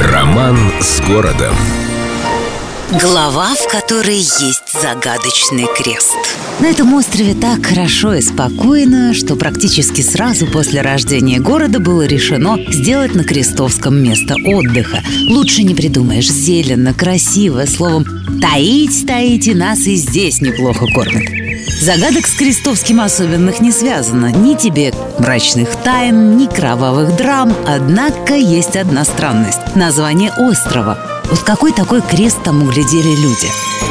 Роман с городом. Глава, в которой есть загадочный крест. На этом острове так хорошо и спокойно, что практически сразу после рождения города было решено сделать на Крестовском место отдыха. Лучше не придумаешь, зелено, красиво, словом, таить, таить и нас и здесь неплохо кормят. Загадок с Крестовским особенных не связано. Ни тебе мрачных тайн, ни кровавых драм. Однако есть одна странность. Название острова. Вот какой такой крест там углядели люди?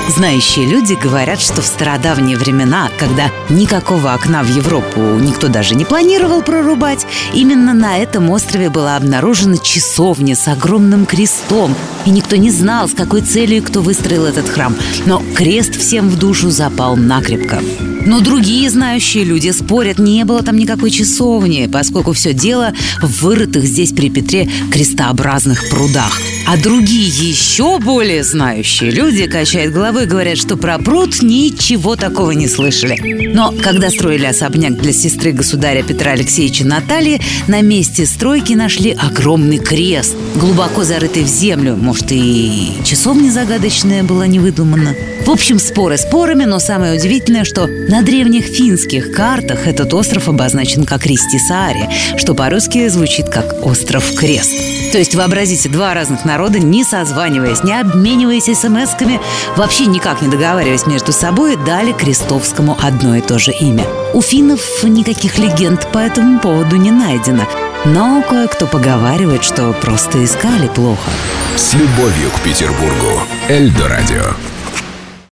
Знающие люди говорят, что в стародавние времена, когда никакого окна в Европу никто даже не планировал прорубать, именно на этом острове была обнаружена часовня с огромным крестом, и никто не знал, с какой целью кто выстроил этот храм. Но крест всем в душу запал накрепко. Но другие знающие люди спорят, не было там никакой часовни, поскольку все дело в вырытых здесь при Петре крестообразных прудах. А другие еще более знающие люди качают головой и говорят, что про пруд ничего такого не слышали. Но когда строили особняк для сестры государя Петра Алексеевича Натальи, на месте стройки нашли огромный крест, глубоко зарытый в землю. Может, и часовня загадочная была не выдумана. В общем, споры спорами, но самое удивительное, что на древних финских картах этот остров обозначен как Ристисаари, что по-русски звучит как «остров Крест». То есть, вообразите, два разных народа, не созваниваясь, не обмениваясь смс-ками, вообще никак не договариваясь между собой, дали Крестовскому одно и то же имя. У финнов никаких легенд по этому поводу не найдено. Но кое-кто поговаривает, что просто искали плохо. С любовью к Петербургу. Эльдо радио.